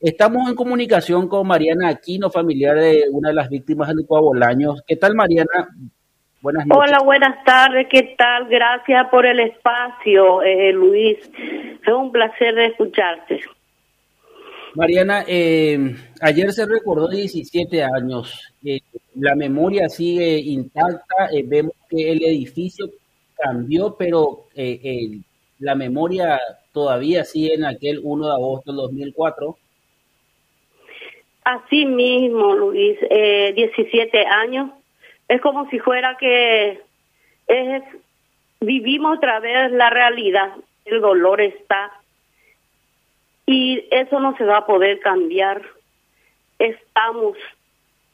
Estamos en comunicación con Mariana Aquino, familiar de una de las víctimas del Coabolaños. ¿Qué tal, Mariana? Buenas noches. Hola, buenas tardes. ¿Qué tal? Gracias por el espacio, eh, Luis. Es un placer de escucharte. Mariana, eh, ayer se recordó 17 años. Eh, la memoria sigue intacta. vemos que el edificio cambió, pero la memoria todavía sigue en aquel 1 de agosto del 2004 Así mismo, Luis, eh, 17 años. Es como si fuera que es, vivimos otra vez la realidad. El dolor está. Y eso no se va a poder cambiar. Estamos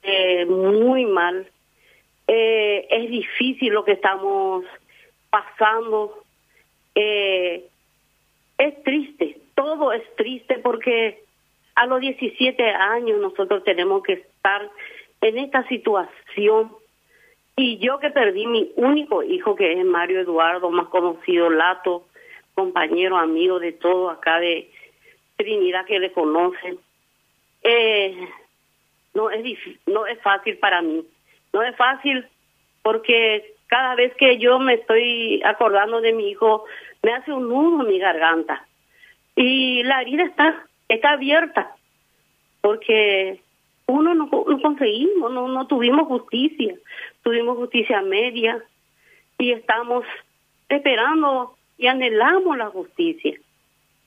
eh, muy mal. Eh, es difícil lo que estamos pasando. Eh, es triste, todo es triste porque a los 17 años nosotros tenemos que estar en esta situación. Y yo que perdí mi único hijo, que es Mario Eduardo, más conocido Lato, compañero, amigo de todo acá de Trinidad que le conocen, eh, no es no es fácil para mí. No es fácil porque cada vez que yo me estoy acordando de mi hijo, me hace un nudo en mi garganta. Y la herida está está abierta, porque uno no, conseguimos, no, no tuvimos justicia, tuvimos justicia media y estamos esperando y anhelamos la justicia.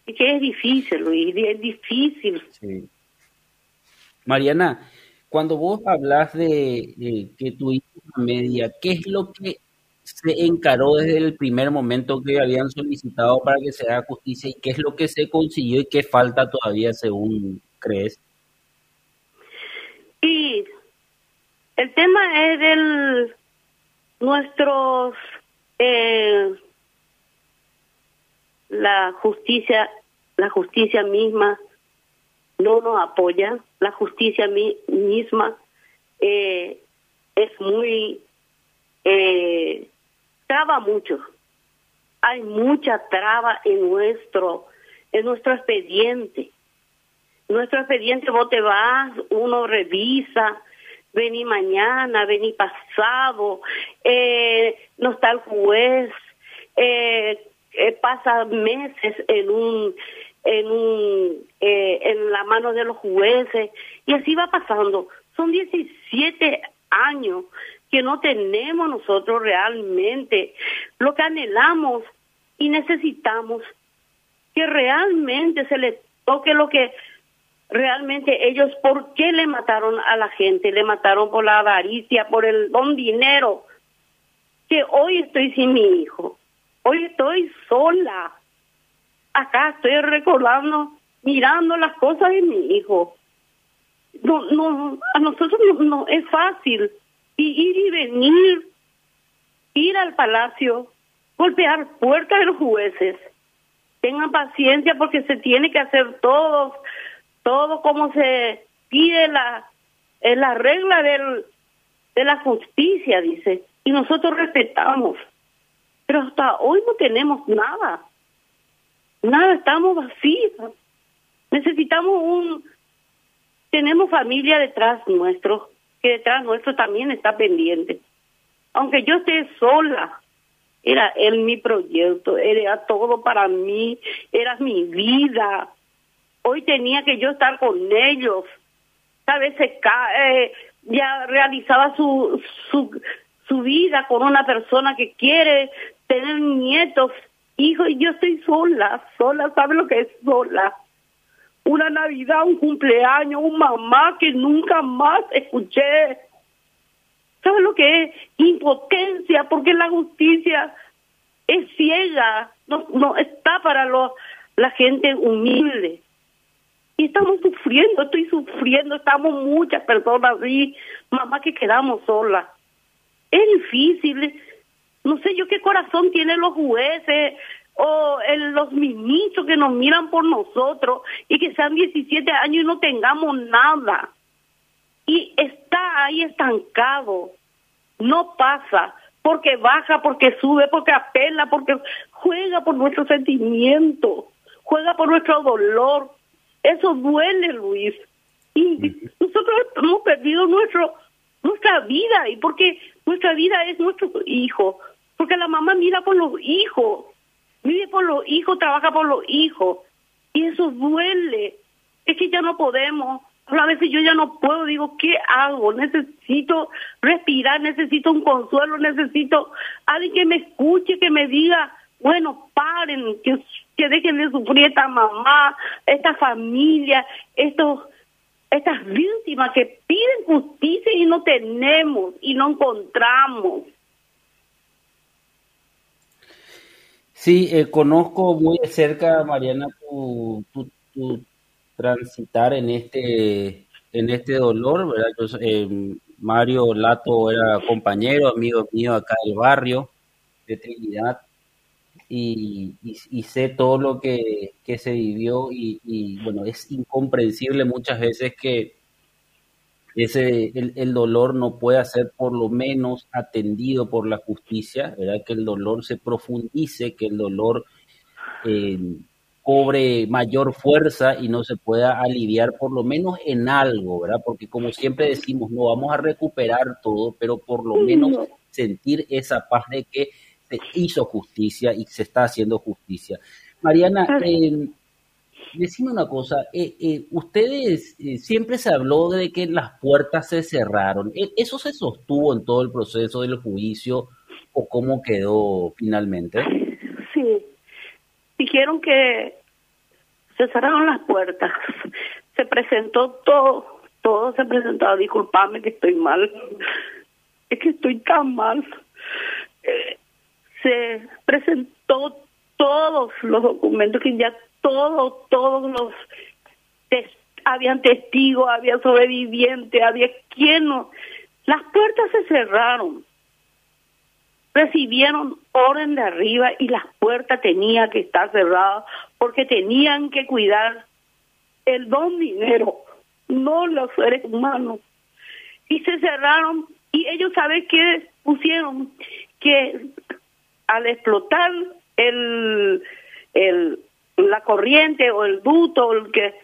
Y que es difícil, Luis, es difícil. Mariana, cuando vos hablas de, que tu hija media, ¿qué es lo que se encaró desde el primer momento que habían solicitado para que se haga justicia y qué es lo que se consiguió y qué falta todavía según crees? Y el tema es del nuestros eh, la justicia la justicia misma no nos apoya la justicia misma eh, es muy eh, traba mucho. Hay mucha traba en nuestro, en nuestro expediente. Nuestro expediente vos te vas, uno revisa, vení mañana, vení pasado, eh, no está el juez, eh, eh, pasa meses en un en un en la mano de los jueces y así va pasando. Son 17 años que no tenemos nosotros realmente lo que anhelamos y necesitamos que realmente se les toque lo que realmente ellos, ¿por qué le mataron a la gente? Le mataron por la avaricia, por el don dinero. Que hoy estoy sin mi hijo, hoy estoy sola. Acá estoy recordando, mirando las cosas de mi hijo. No, no, a nosotros no es fácil y ir y venir, ir al palacio, golpear puertas de los jueces. Tengan paciencia porque se tiene que hacer todo, todo como se pide la, en la regla de la justicia, dice. Y nosotros respetamos. Pero hasta hoy no tenemos nada. Nada, estamos vacíos. Necesitamos un... Tenemos familia detrás nuestro que detrás nuestro también está pendiente. Aunque yo esté sola, era él mi proyecto, era todo para mí, era mi vida. Hoy tenía que yo estar con ellos. A veces eh, ya realizaba su, su, su vida con una persona que quiere tener nietos, hijos, y yo estoy sola, sola, ¿sabe lo que es sola? Una Navidad, un cumpleaños, un mamá que nunca más escuché. ¿Sabes lo que es? Impotencia, porque la justicia es ciega, no, está para la gente humilde. Y estamos sufriendo, estoy sufriendo, estamos muchas personas así, mamá que quedamos solas. Es difícil, no sé yo qué corazón tienen los jueces, o el, los ministros que nos miran por nosotros y que sean 17 años y no tengamos nada. Y está ahí estancado, no pasa, porque baja, porque sube, porque apela, porque juega por nuestro sentimiento, juega por nuestro dolor. Eso duele, Luis. Y nosotros hemos perdido nuestro nuestra vida y porque nuestra vida es nuestro hijo, porque la mamá mira por los hijos, vive por los hijos, trabaja por los hijos y eso duele. Es que ya no podemos. A veces yo ya no puedo, digo, ¿qué hago? Necesito respirar, necesito un consuelo, necesito alguien que me escuche, que me diga, bueno, paren, que, que dejen de sufrir esta mamá, esta familia, estos estas víctimas que piden justicia y no tenemos y no encontramos. Sí, eh, conozco muy de cerca, Mariana, tu, tu, transitar en este en este dolor, ¿verdad? Eh, Mario Lato era compañero, amigo mío acá del barrio de Trinidad y, sé todo lo que, se vivió y, bueno, es incomprensible muchas veces que ese el, dolor no pueda ser por lo menos atendido por la justicia, ¿verdad? Que el dolor se profundice, que el dolor eh, cobre mayor fuerza y no se pueda aliviar por lo menos en algo, ¿verdad? Porque como siempre decimos, no vamos a recuperar todo, pero por lo menos sentir esa paz de que se hizo justicia y se está haciendo justicia. Mariana, eh, decime una cosa, eh, eh, ustedes eh, siempre se habló de que las puertas se cerraron, ¿E-, ¿eso se sostuvo en todo el proceso del juicio o cómo quedó finalmente? Sí, dijeron que se cerraron las puertas, se presentó todo, todo se presentó, disculpame que estoy mal, es que estoy tan mal. Se presentó todos los documentos que ya todos, todos los habían testigos, había sobrevivientes, había quien no. Las puertas se cerraron. Recibieron orden de arriba y las puertas tenían que estar cerradas porque tenían que cuidar el don dinero, no los seres humanos. Y se cerraron y ellos saben qué pusieron que al explotar el, el, la corriente o el duto, el que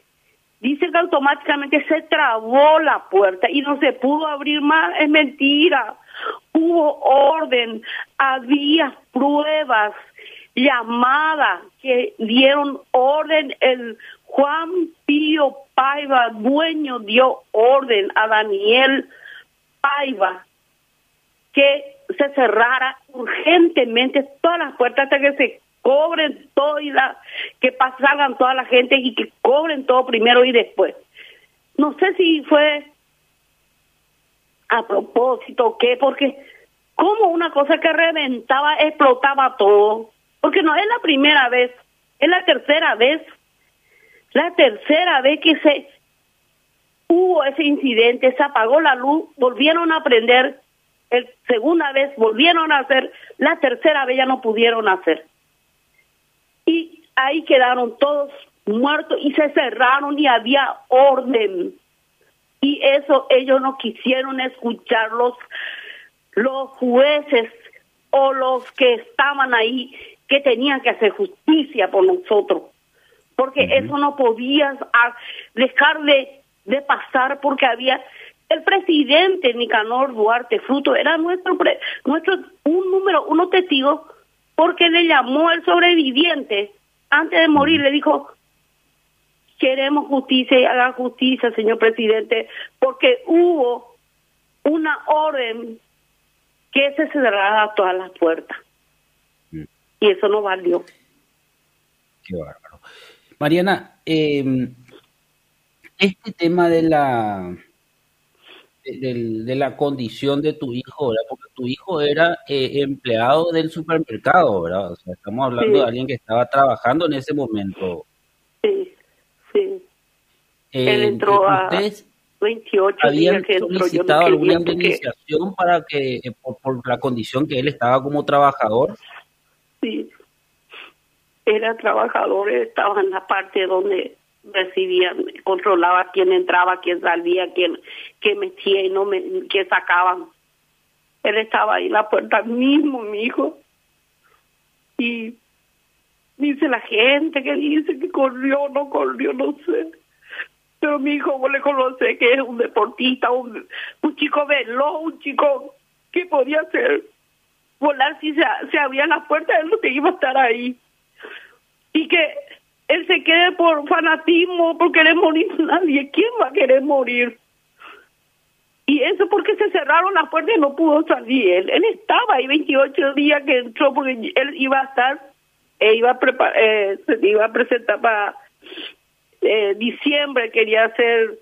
dice que automáticamente se trabó la puerta y no se pudo abrir más, es mentira. Hubo orden, había pruebas, llamadas que dieron orden. El Juan Pío Paiva, dueño, dio orden a Daniel Paiva que se cerrara urgentemente todas las puertas hasta que se cobren todo y la, que pasaran toda la gente y que cobren todo primero y después. No sé si fue a propósito o qué, porque como una cosa que reventaba, explotaba todo, porque no es la primera vez, es la tercera vez, la tercera vez que se hubo ese incidente, se apagó la luz, volvieron a prender el segunda vez volvieron a hacer, la tercera vez ya no pudieron hacer. Y ahí quedaron todos muertos y se cerraron y había orden. Y eso ellos no quisieron escuchar los, los jueces o los que estaban ahí que tenían que hacer justicia por nosotros. Porque eso no podía dejar de, de pasar porque había el presidente Nicanor Duarte Fruto era nuestro nuestro un número uno testigo porque le llamó al sobreviviente antes de morir le dijo queremos justicia y haga justicia señor presidente porque hubo una orden que se cerrara todas las puertas mm. y eso no valió. Qué bárbaro. Mariana eh, este tema de la de, la condición de tu hijo, ¿verdad? Porque tu hijo era eh, empleado del supermercado, ¿verdad? O sea, estamos hablando de alguien que estaba trabajando en ese momento. Sí, sí. Eh, Él entró a 28 ¿Habían solicitado alguna indemnización para que, eh, por, por la condición que él estaba como trabajador? Sí. Era trabajador, estaba en la parte donde recibían, controlaba quién entraba, quién salía, quién, quién metía y no me, quién sacaban. Él estaba ahí en la puerta mismo, mi hijo. Y dice la gente que dice que corrió, no corrió, no sé. Pero mi hijo, vos le conoce que es un deportista, un, un chico veloz, un chico que podía ser volar si se, se abrían las puertas, él no te iba a estar ahí. Y que él se quede por fanatismo, por querer morir nadie. ¿Quién va a querer morir? Y eso porque se cerraron las puertas y no pudo salir. Él, él estaba ahí 28 días que entró porque él iba a estar, e iba a eh, se iba a presentar para eh, diciembre, quería hacer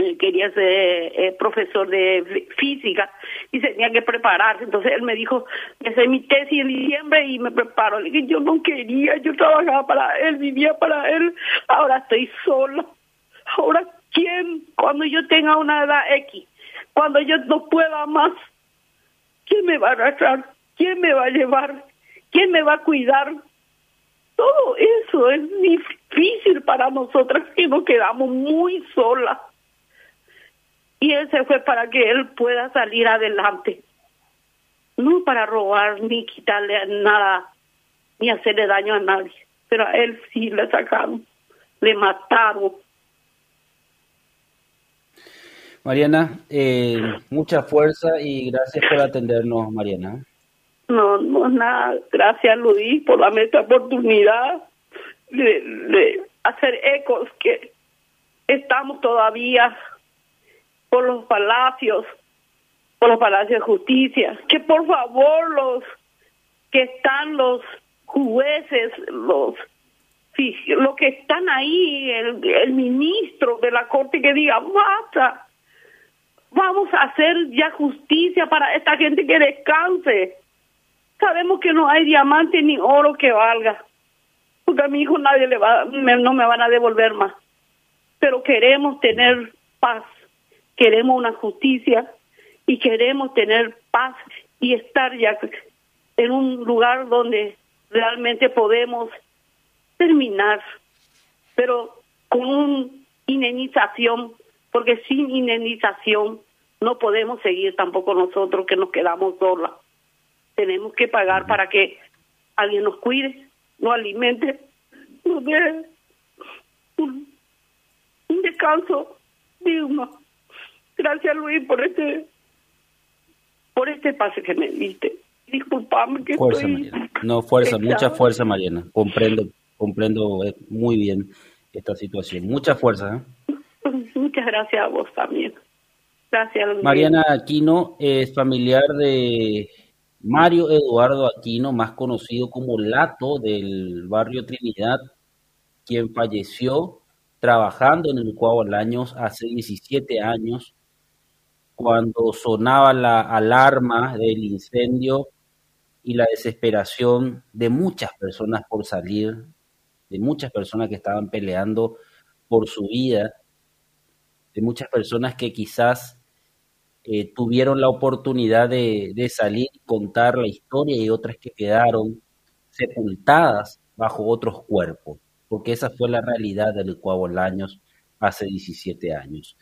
eh, quería ser eh, profesor de física y tenía que prepararse. Entonces él me dijo, hice mi tesis en diciembre y me preparo. Le dije, yo no quería, yo trabajaba para él, vivía para él, ahora estoy sola. Ahora, ¿quién? Cuando yo tenga una edad X, cuando yo no pueda más, ¿quién me va a arrastrar? ¿Quién me va a llevar? ¿Quién me va a cuidar? Todo eso es difícil para nosotras que nos quedamos muy solas y él se fue para que él pueda salir adelante. No para robar ni quitarle nada, ni hacerle daño a nadie. Pero a él sí le sacaron, le mataron. Mariana, eh, mucha fuerza y gracias por atendernos, Mariana. No, no, nada. Gracias, Luis, por darme esta oportunidad de, de hacer ecos que estamos todavía por los palacios, por los palacios de justicia, que por favor los que están los jueces, los los que están ahí, el, ministro de la corte que diga, basta, vamos a hacer ya justicia para esta gente que descanse. Sabemos que no hay diamante ni oro que valga, porque a mi hijo nadie le va, no me van a devolver más. Pero queremos tener paz queremos una justicia y queremos tener paz y estar ya en un lugar donde realmente podemos terminar, pero con una indemnización, porque sin indemnización no podemos seguir tampoco nosotros que nos quedamos solas. Tenemos que pagar para que alguien nos cuide, nos alimente, nos dé un, un descanso digno. Gracias Luis por este por este pase que me diste. Disculpame que fuerza, Mariana. No, fuerza, mucha fuerza, Mariana. Comprendo, comprendo eh, muy bien esta situación. Mucha fuerza. ¿eh? Muchas gracias a vos también. Gracias. Luis. Mariana Aquino es familiar de Mario Eduardo Aquino, más conocido como Lato del barrio Trinidad, quien falleció trabajando en el Cuau años hace 17 años cuando sonaba la alarma del incendio y la desesperación de muchas personas por salir, de muchas personas que estaban peleando por su vida, de muchas personas que quizás eh, tuvieron la oportunidad de, salir y contar la historia y otras que quedaron sepultadas bajo otros cuerpos, porque esa fue la realidad del Cuavo hace 17 años.